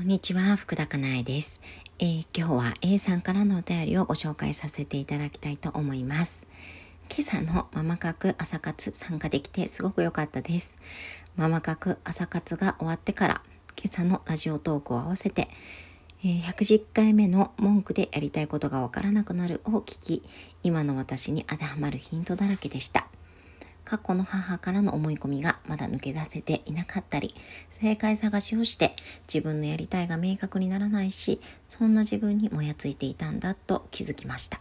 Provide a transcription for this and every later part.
こんにちは、福田かなえです、えー、今日は A さんからのお便りをご紹介させていただきたいと思います。今朝のママ角朝活参加できてすごく良かったです。ママ角朝活が終わってから今朝のラジオトークを合わせて、えー、110回目の文句でやりたいことがわからなくなるを聞き、今の私に当てはまるヒントだらけでした。過去の母からの思い込みがまだ抜け出せていなかったり、正解探しをして自分のやりたいが明確にならないし、そんな自分にもやついていたんだと気づきました。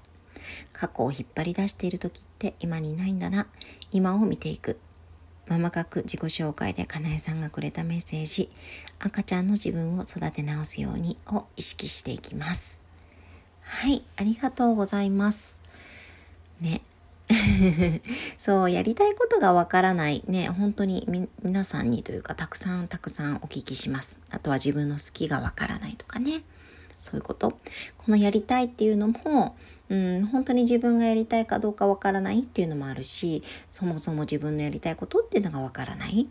過去を引っ張り出している時って今にないんだな。今を見ていく。ママ角自己紹介でかなえさんがくれたメッセージ、赤ちゃんの自分を育て直すようにを意識していきます。はい、ありがとうございます。ね、そう、やりたいことがわからない。ね、本当に皆さんにというか、たくさんたくさんお聞きします。あとは自分の好きがわからないとかね。そういうこと。このやりたいっていうのも、うん、本当に自分がやりたいかどうかわからないっていうのもあるし、そもそも自分のやりたいことっていうのがわからない。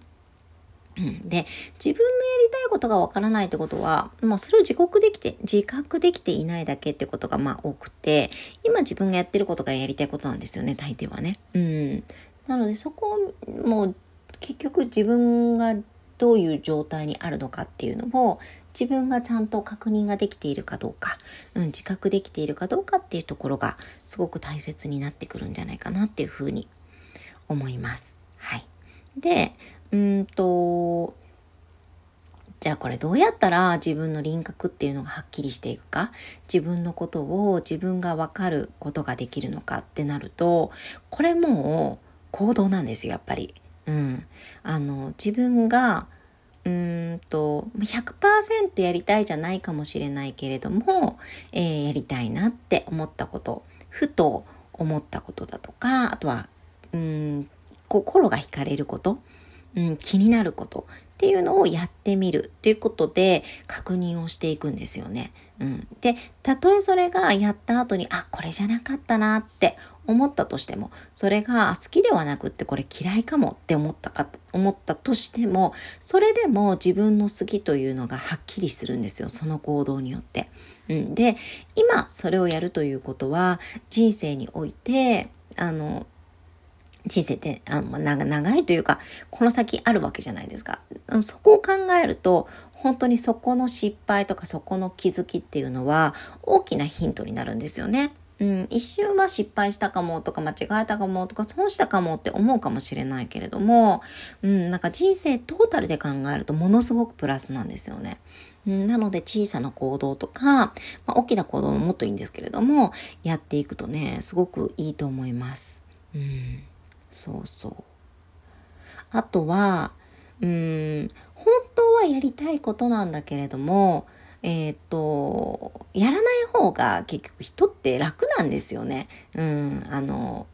うん、で自分のやりたいことがわからないってことは、まあ、それを自覚できて自覚できていないだけってことがまあ多くて今自分がやってることがやりたいことなんですよね大抵はね。うん、なのでそこをもう結局自分がどういう状態にあるのかっていうのを自分がちゃんと確認ができているかどうか、うん、自覚できているかどうかっていうところがすごく大切になってくるんじゃないかなっていうふうに思います。はい。で、うんと、じゃあこれどうやったら自分の輪郭っていうのがはっきりしていくか、自分のことを自分がわかることができるのかってなると、これもう行動なんですよ、やっぱり。うん。あの、自分が、うんと、100%やりたいじゃないかもしれないけれども、えー、やりたいなって思ったこと、ふと思ったことだとか、あとは、うん、心が惹かれること、うん、気になることっていうのをやってみるということで確認をしていくんですよね。うん、で、たとえそれがやった後に、あ、これじゃなかったなって思ったとしても、それが好きではなくってこれ嫌いかもって思ったか、思ったとしても、それでも自分の好きというのがはっきりするんですよ。その行動によって。うん、で、今それをやるということは、人生において、あの、人生ってあの長いというか、この先あるわけじゃないですか。そこを考えると、本当にそこの失敗とかそこの気づきっていうのは大きなヒントになるんですよね。うん、一瞬は失敗したかもとか間違えたかもとか損したかもって思うかもしれないけれども、うん、なんか人生トータルで考えるとものすごくプラスなんですよね。うん、なので小さな行動とか、まあ、大きな行動ももっといいんですけれども、やっていくとね、すごくいいと思います。うんそうそう。あとは、うん、本当はやりたいことなんだけれども、えっ、と、やらない方が結局人って楽なんですよね。うん、あの、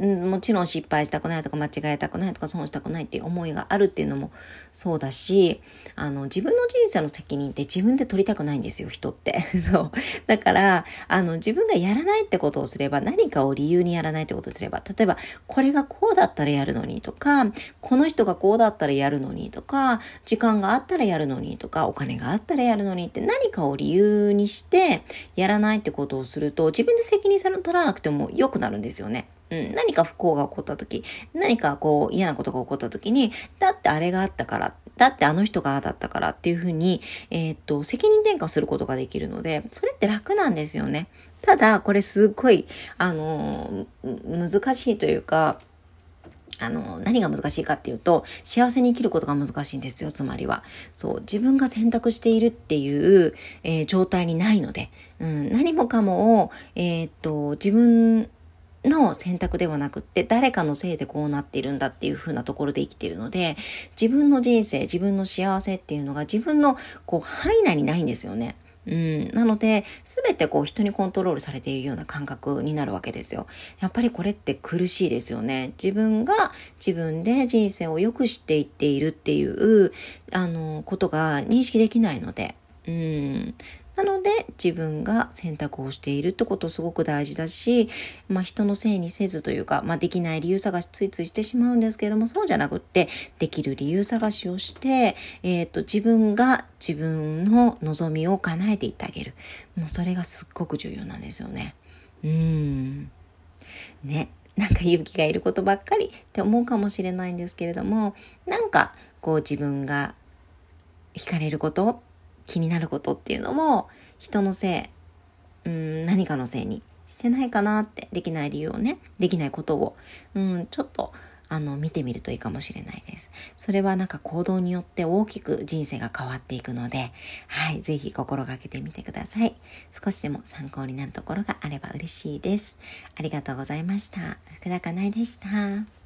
んもちろん失敗したくないとか間違えたくないとか損したくないっていう思いがあるっていうのもそうだし、あの、自分の人生の責任って自分で取りたくないんですよ、人って。そう。だから、あの、自分がやらないってことをすれば、何かを理由にやらないってことをすれば、例えば、これがこうだったらやるのにとか、この人がこうだったらやるのにとか、時間があったらやるのにとか、お金があったらやるのにって何かを理由にして、やらないってことをすると、自分で責任取らなくても良くなるんですよね。うん、何か不幸が起こった時、何かこう嫌なことが起こった時に、だってあれがあったから、だってあの人がああだったからっていうふうに、えー、っと、責任転嫁することができるので、それって楽なんですよね。ただ、これすっごい、あの難しいというか、あの、何が難しいかっていうと、幸せに生きることが難しいんですよ、つまりは。そう、自分が選択しているっていう、えー、状態にないので、うん、何もかもを、えー、っと、自分の選択ではなくって誰かのせいでこうなっているんだっていう風なところで生きているので自分の人生自分の幸せっていうのが自分のこう範囲内にないんですよね。うん、なので、すべてこう人にコントロールされているような感覚になるわけですよ。やっぱりこれって苦しいですよね。自分が自分で人生を良くしていっているっていう、あの、ことが認識できないので、うんなので自分が選択をしているってことすごく大事だし、まあ、人のせいにせずというか、まあ、できない理由探しついついしてしまうんですけれどもそうじゃなくってできる理由探しをして、えーと、自分が自分の望みを叶えていってあげる。もうそれがすっごく重要なんですよね。うん。ね。なんか勇気がいることばっかりって思うかもしれないんですけれどもなんかこう自分が惹かれること気になることっていうのも人のせい、うん、何かのせいにしてないかなってできない理由をねできないことを、うん、ちょっとあの見てみるといいかもしれないです。それはなんか行動によって大きく人生が変わっていくので、はい、ぜひ心がけてみてください。少しでも参考になるところがあれば嬉しいです。ありがとうございました。福田かなえでした。